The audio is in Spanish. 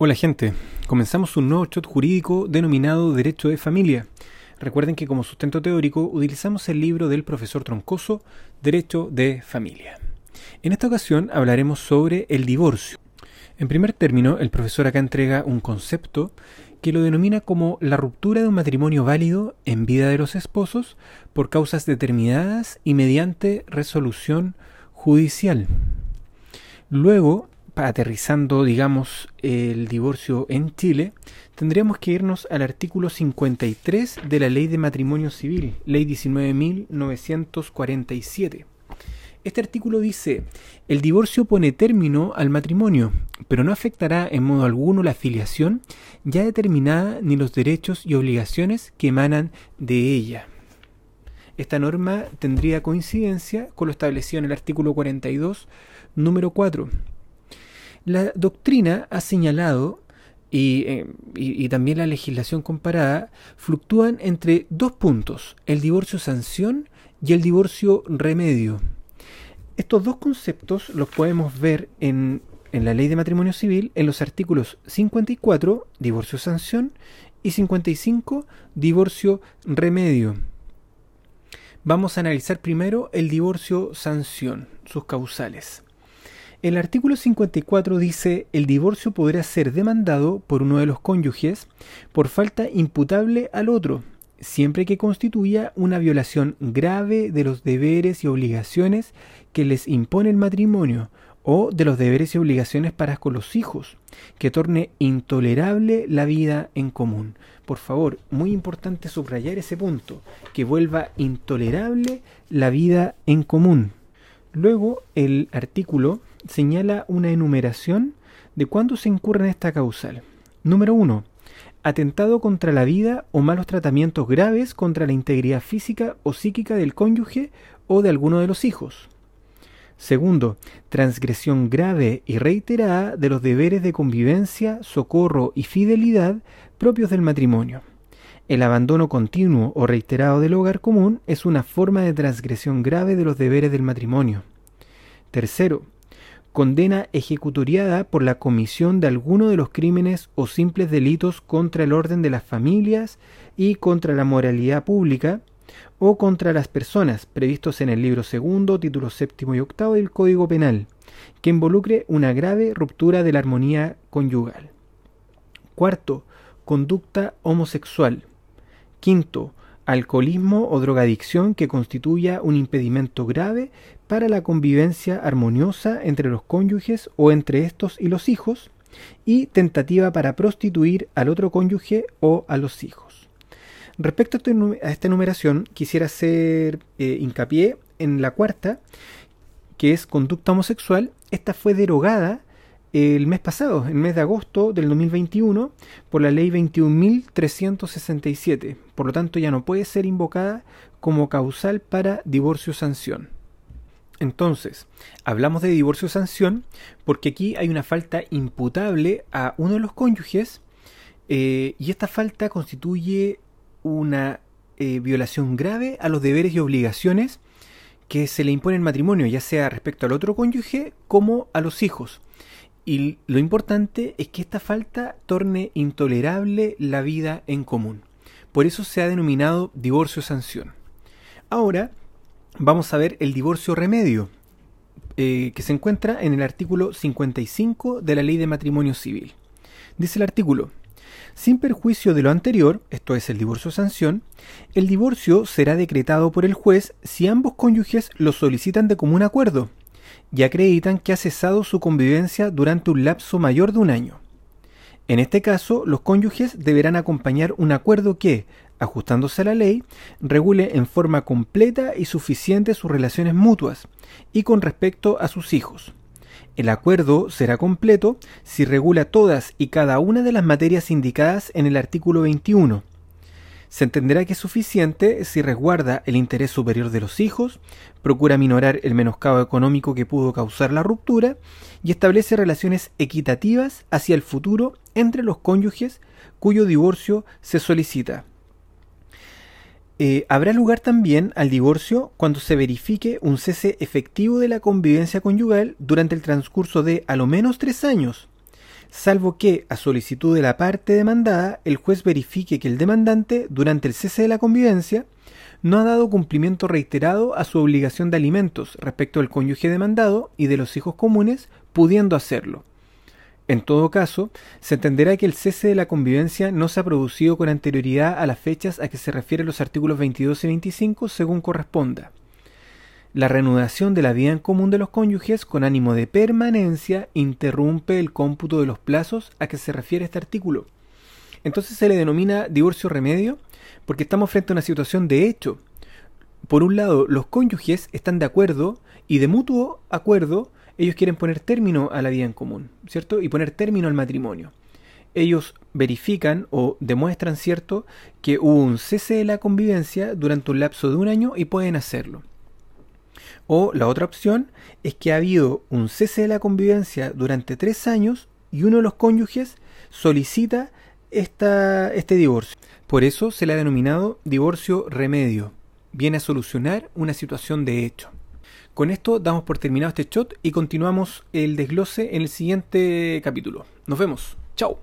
Hola gente, comenzamos un nuevo shot jurídico denominado Derecho de Familia. Recuerden que como sustento teórico utilizamos el libro del profesor Troncoso, Derecho de Familia. En esta ocasión hablaremos sobre el divorcio. En primer término, el profesor acá entrega un concepto que lo denomina como la ruptura de un matrimonio válido en vida de los esposos por causas determinadas y mediante resolución judicial. Luego aterrizando, digamos, el divorcio en Chile, tendríamos que irnos al artículo 53 de la Ley de Matrimonio Civil, Ley 19.947. Este artículo dice, el divorcio pone término al matrimonio, pero no afectará en modo alguno la filiación ya determinada ni los derechos y obligaciones que emanan de ella. Esta norma tendría coincidencia con lo establecido en el artículo 42, número 4, la doctrina ha señalado eh, y, también la legislación comparada fluctúan entre dos puntos, el divorcio sanción y el divorcio remedio. Estos dos conceptos los podemos ver en, la ley de matrimonio civil en los artículos 54, divorcio sanción, y 55, divorcio remedio. Vamos a analizar primero el divorcio sanción, sus causales. El artículo 54 dice el divorcio podrá ser demandado por uno de los cónyuges por falta imputable al otro, siempre que constituya una violación grave de los deberes y obligaciones que les impone el matrimonio o de los deberes y obligaciones para con los hijos, que torne intolerable la vida en común. Por favor, muy importante subrayar ese punto, que vuelva intolerable la vida en común. Luego el artículo señala una enumeración de cuándo se incurre en esta causal. Número 1. Atentado contra la vida o malos tratamientos graves contra la integridad física o psíquica del cónyuge o de alguno de los hijos. Segundo, transgresión grave y reiterada de los deberes de convivencia, socorro y fidelidad propios del matrimonio. El abandono continuo o reiterado del hogar común es una forma de transgresión grave de los deberes del matrimonio. Tercero, condena ejecutoriada por la comisión de alguno de los crímenes o simples delitos contra el orden de las familias y contra la moralidad pública o contra las personas previstos en el libro segundo, título séptimo y octavo del Código Penal, que involucre una grave ruptura de la armonía conyugal. Cuarto, conducta homosexual. Quinto, alcoholismo o drogadicción que constituya un impedimento grave para la convivencia armoniosa entre los cónyuges o entre estos y los hijos, y tentativa para prostituir al otro cónyuge o a los hijos. Respecto a esta enumeración, quisiera hacer eh, hincapié en la cuarta, que es conducta homosexual. Esta fue derogada el mes pasado, el mes de agosto del 2021, por la ley 21.367. Por lo tanto, ya no puede ser invocada como causal para divorcio-sanción. Entonces, hablamos de divorcio-sanción porque aquí hay una falta imputable a uno de los cónyuges eh, y esta falta constituye una eh, violación grave a los deberes y obligaciones que se le impone el matrimonio, ya sea respecto al otro cónyuge como a los hijos. Y lo importante es que esta falta torne intolerable la vida en común. Por eso se ha denominado divorcio-sanción. Ahora vamos a ver el divorcio remedio, eh, que se encuentra en el artículo 55 de la Ley de Matrimonio Civil. Dice el artículo, sin perjuicio de lo anterior, esto es el divorcio sanción, el divorcio será decretado por el juez si ambos cónyuges lo solicitan de común acuerdo y acreditan que ha cesado su convivencia durante un lapso mayor de un año. En este caso, los cónyuges deberán acompañar un acuerdo que, ajustándose a la ley, regule en forma completa y suficiente sus relaciones mutuas y con respecto a sus hijos. El acuerdo será completo si regula todas y cada una de las materias indicadas en el artículo 21, se entenderá que es suficiente si resguarda el interés superior de los hijos, procura minorar el menoscabo económico que pudo causar la ruptura y establece relaciones equitativas hacia el futuro entre los cónyuges cuyo divorcio se solicita. Eh, habrá lugar también al divorcio cuando se verifique un cese efectivo de la convivencia conyugal durante el transcurso de a lo menos tres años, salvo que, a solicitud de la parte demandada, el juez verifique que el demandante, durante el cese de la convivencia, no ha dado cumplimiento reiterado a su obligación de alimentos respecto al cónyuge demandado y de los hijos comunes, pudiendo hacerlo. En todo caso, se entenderá que el cese de la convivencia no se ha producido con anterioridad a las fechas a que se refieren los artículos 22 y 25 según corresponda la reanudación de la vida en común de los cónyuges con ánimo de permanencia interrumpe el cómputo de los plazos a que se refiere este artículo. Entonces se le denomina divorcio remedio porque estamos frente a una situación de hecho. Por un lado, los cónyuges están de acuerdo y de mutuo acuerdo ellos quieren poner término a la vida en común, ¿cierto? Y poner término al matrimonio. Ellos verifican o demuestran, ¿cierto?, que hubo un cese de la convivencia durante un lapso de un año y pueden hacerlo. O la otra opción es que ha habido un cese de la convivencia durante tres años y uno de los cónyuges solicita esta, este divorcio. Por eso se le ha denominado divorcio remedio. Viene a solucionar una situación de hecho. Con esto damos por terminado este shot y continuamos el desglose en el siguiente capítulo. Nos vemos. Chao.